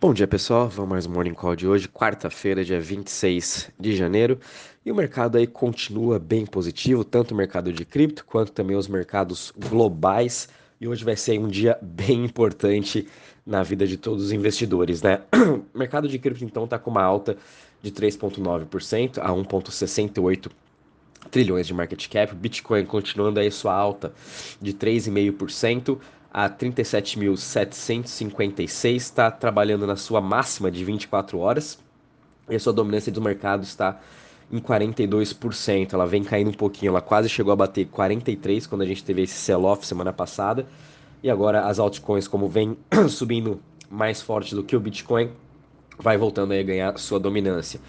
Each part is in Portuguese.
Bom dia pessoal, vamos mais um Morning Call de hoje, quarta-feira, dia 26 de janeiro, e o mercado aí continua bem positivo, tanto o mercado de cripto quanto também os mercados globais, e hoje vai ser um dia bem importante na vida de todos os investidores, né? O mercado de cripto então está com uma alta de 3,9% a 1,68 trilhões de market cap, Bitcoin continuando aí sua alta de 3,5%, a 37.756, está trabalhando na sua máxima de 24 horas e a sua dominância do mercado está em 42%. Ela vem caindo um pouquinho, ela quase chegou a bater 43 quando a gente teve esse sell-off semana passada. E agora as altcoins, como vem subindo mais forte do que o Bitcoin, vai voltando a ganhar sua dominância.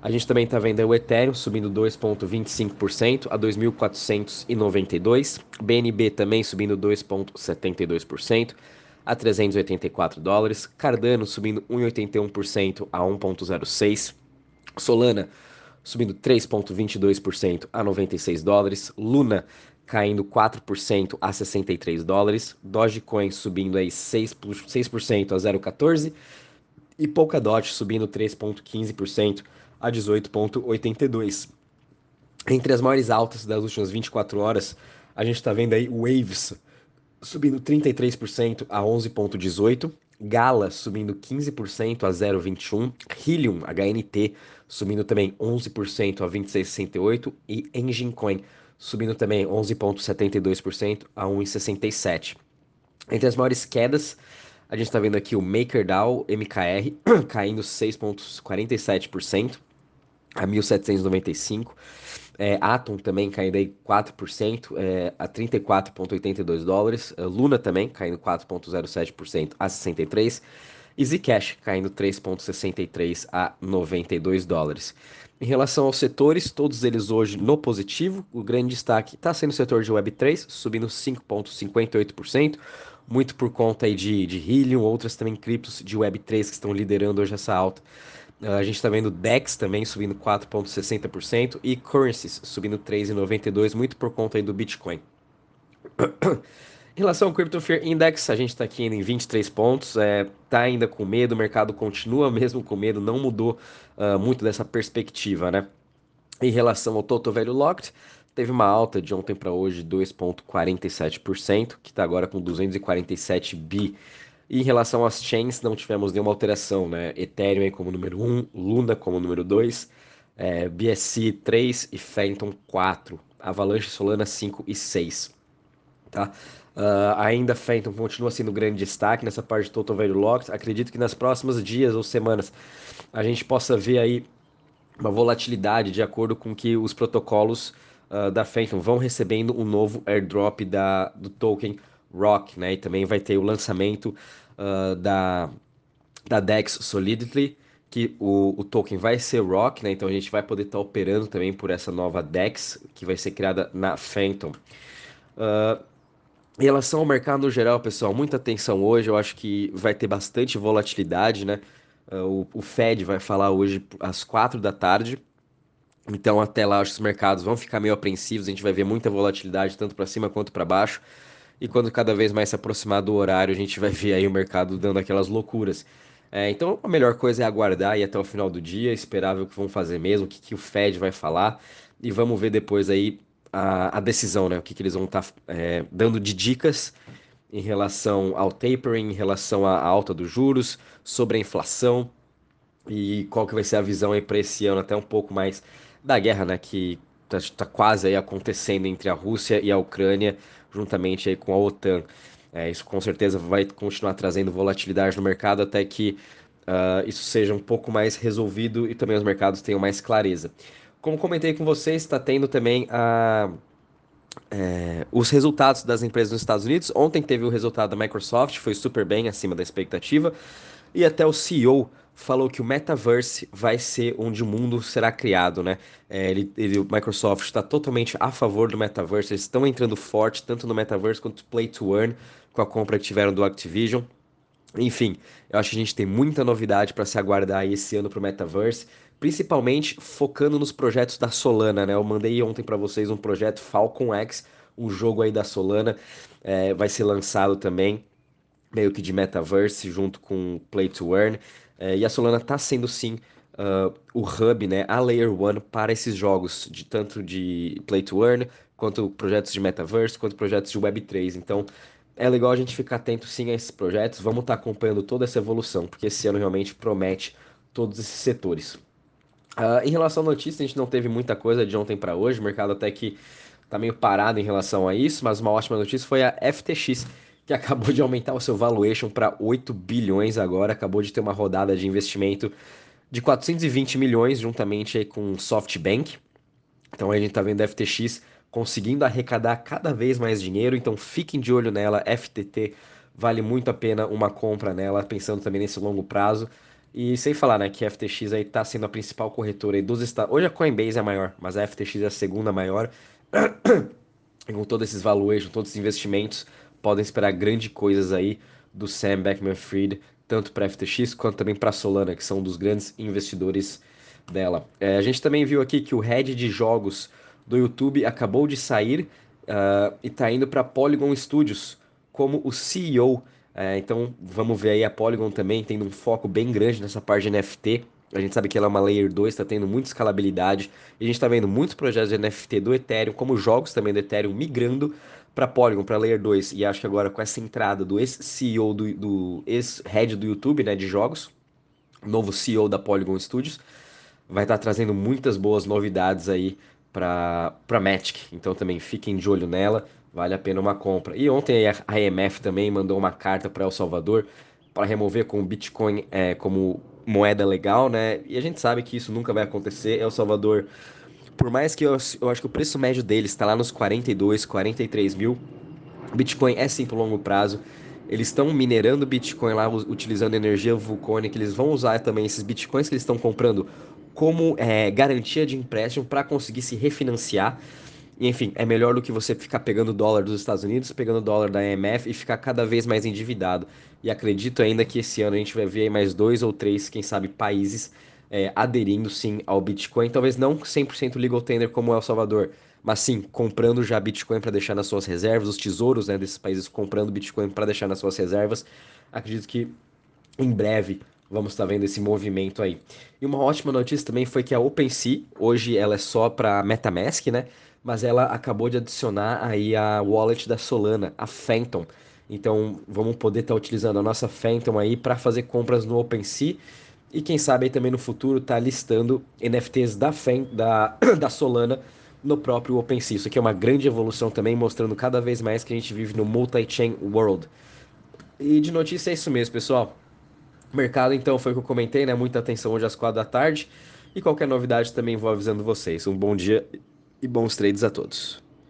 A gente também está vendo o Ethereum subindo 2,25% a 2.492. BNB também subindo 2,72% a 384 dólares. Cardano subindo 1,81% a 1,06. Solana subindo 3,22% a 96 dólares. Luna caindo 4% a 63 dólares. Dogecoin subindo aí 6%, 6 a 0,14. E Polkadot subindo 3,15% a 18,82. Entre as maiores altas das últimas 24 horas, a gente está vendo aí Waves subindo 33% a 11,18. Gala subindo 15% a 0,21, Helium HNT subindo também 11% a 26,68 e Engine Coin subindo também 11,72% a 1,67. Entre as maiores quedas, a gente está vendo aqui o MakerDAO MKR caindo 6,47% a 1.795. É, Atom também caindo aí 4% é, a 34,82 dólares. Luna também caindo 4,07% a 63. E Zcash caindo 3,63 a 92 dólares. Em relação aos setores, todos eles hoje no positivo. O grande destaque está sendo o setor de Web3, subindo 5,58%, muito por conta aí de, de Helium, outras também criptos de Web3 que estão liderando hoje essa alta. A gente está vendo DEX também subindo 4,60% e Currencies subindo 3,92%, muito por conta aí do Bitcoin. em relação ao Crypto Fear Index, a gente está aqui em 23 pontos, está é, tá ainda com medo, o mercado continua mesmo com medo, não mudou uh, muito dessa perspectiva, né? Em relação ao Total Value Locked, teve uma alta de ontem para hoje de 2,47%, que está agora com 247 bi e em relação às chains, não tivemos nenhuma alteração, né? Ethereum como número 1, Luna como número 2, é, BSC 3 e Phantom 4, Avalanche Solana 5 e 6, tá? Uh, ainda Phantom continua sendo grande destaque nessa parte de Total Value Locked. Acredito que nas próximas dias ou semanas a gente possa ver aí uma volatilidade de acordo com que os protocolos uh, da Phantom vão recebendo um novo airdrop da, do token Rock, né? E também vai ter o lançamento uh, da, da DEX Solidity, que o, o token vai ser Rock, né? Então a gente vai poder estar tá operando também por essa nova DEX, que vai ser criada na Phantom. Uh, em relação ao mercado no geral, pessoal, muita atenção hoje. Eu acho que vai ter bastante volatilidade, né? Uh, o, o, Fed vai falar hoje às quatro da tarde. Então, até lá, acho que os mercados vão ficar meio apreensivos. A gente vai ver muita volatilidade, tanto para cima quanto para baixo. E quando cada vez mais se aproximar do horário, a gente vai ver aí o mercado dando aquelas loucuras. É, então a melhor coisa é aguardar e até o final do dia, esperar ver o que vão fazer mesmo, o que, que o Fed vai falar, e vamos ver depois aí a, a decisão, né? O que, que eles vão estar tá, é, dando de dicas em relação ao tapering, em relação à alta dos juros, sobre a inflação e qual que vai ser a visão aí para esse ano, até um pouco mais da guerra, né? Que está tá quase aí acontecendo entre a Rússia e a Ucrânia juntamente aí com a OTAN. É, isso com certeza vai continuar trazendo volatilidade no mercado até que uh, isso seja um pouco mais resolvido e também os mercados tenham mais clareza. Como comentei com vocês, está tendo também a, é, os resultados das empresas nos Estados Unidos. Ontem teve o resultado da Microsoft, foi super bem acima da expectativa. E até o CEO falou que o metaverse vai ser onde o mundo será criado, né? É, ele, ele, o Microsoft está totalmente a favor do metaverse, eles estão entrando forte tanto no metaverse quanto no Play to Earn com a compra que tiveram do Activision. Enfim, eu acho que a gente tem muita novidade para se aguardar esse ano para o metaverse, principalmente focando nos projetos da Solana, né? Eu mandei ontem para vocês um projeto Falcon X, um jogo aí da Solana, é, vai ser lançado também meio que de metaverse junto com Play to Earn. É, e a Solana está sendo sim uh, o hub, né, a Layer One para esses jogos, de tanto de Play to Earn, quanto projetos de metaverse, quanto projetos de Web3. Então é legal a gente ficar atento sim a esses projetos. Vamos estar tá acompanhando toda essa evolução, porque esse ano realmente promete todos esses setores. Uh, em relação à notícia, a gente não teve muita coisa de ontem para hoje, o mercado até que está meio parado em relação a isso, mas uma ótima notícia foi a FTX, que acabou de aumentar o seu valuation para 8 bilhões agora, acabou de ter uma rodada de investimento de 420 milhões, juntamente com SoftBank. Então a gente está vendo a FTX conseguindo arrecadar cada vez mais dinheiro, então fiquem de olho nela, FTT vale muito a pena uma compra nela, pensando também nesse longo prazo. E sem falar, né, que a FTX aí tá sendo a principal corretora dos Estados Hoje a Coinbase é a maior, mas a FTX é a segunda maior. e com todos esses valuations, todos esses investimentos, podem esperar grandes coisas aí do Sam Beckman-Fried, tanto para FTX quanto também para Solana, que são um dos grandes investidores dela. É, a gente também viu aqui que o head de jogos do YouTube acabou de sair uh, e está indo para Polygon Studios como o CEO. É, então vamos ver aí a Polygon também tendo um foco bem grande nessa parte de NFT. A gente sabe que ela é uma Layer 2, está tendo muita escalabilidade. E a gente está vendo muitos projetos de NFT do Ethereum, como jogos também do Ethereum, migrando para Polygon, para Layer 2. E acho que agora com essa entrada do ex-CEO, do, do ex-head do YouTube, né, de jogos, novo CEO da Polygon Studios, vai estar tá trazendo muitas boas novidades aí para Matic. Então também fiquem de olho nela, vale a pena uma compra. E ontem a IMF também mandou uma carta para El Salvador para remover com o Bitcoin é, como moeda legal, né? E a gente sabe que isso nunca vai acontecer. El Salvador, por mais que eu, eu acho que o preço médio deles está lá nos 42, 43 mil, Bitcoin é sim para longo prazo. Eles estão minerando Bitcoin lá, utilizando energia vulcânica. Eles vão usar também esses Bitcoins que eles estão comprando como é, garantia de empréstimo para conseguir se refinanciar. E, enfim, é melhor do que você ficar pegando dólar dos Estados Unidos, pegando dólar da IMF e ficar cada vez mais endividado. E acredito ainda que esse ano a gente vai ver mais dois ou três, quem sabe, países é, aderindo sim ao Bitcoin. Talvez não 100% legal tender como El Salvador, mas sim comprando já Bitcoin para deixar nas suas reservas, os tesouros né, desses países comprando Bitcoin para deixar nas suas reservas. Acredito que em breve vamos estar tá vendo esse movimento aí. E uma ótima notícia também foi que a OpenSea, hoje ela é só para MetaMask, né? Mas ela acabou de adicionar aí a wallet da Solana, a Phantom. Então vamos poder estar tá utilizando a nossa Phantom aí para fazer compras no OpenSea e quem sabe aí também no futuro tá listando NFTs da, da, da Solana no próprio OpenSea. Isso aqui é uma grande evolução também, mostrando cada vez mais que a gente vive no multi-chain world. E de notícia é isso mesmo, pessoal. Mercado, então, foi o que eu comentei, né? Muita atenção hoje às quatro da tarde. E qualquer novidade também vou avisando vocês. Um bom dia e bons trades a todos.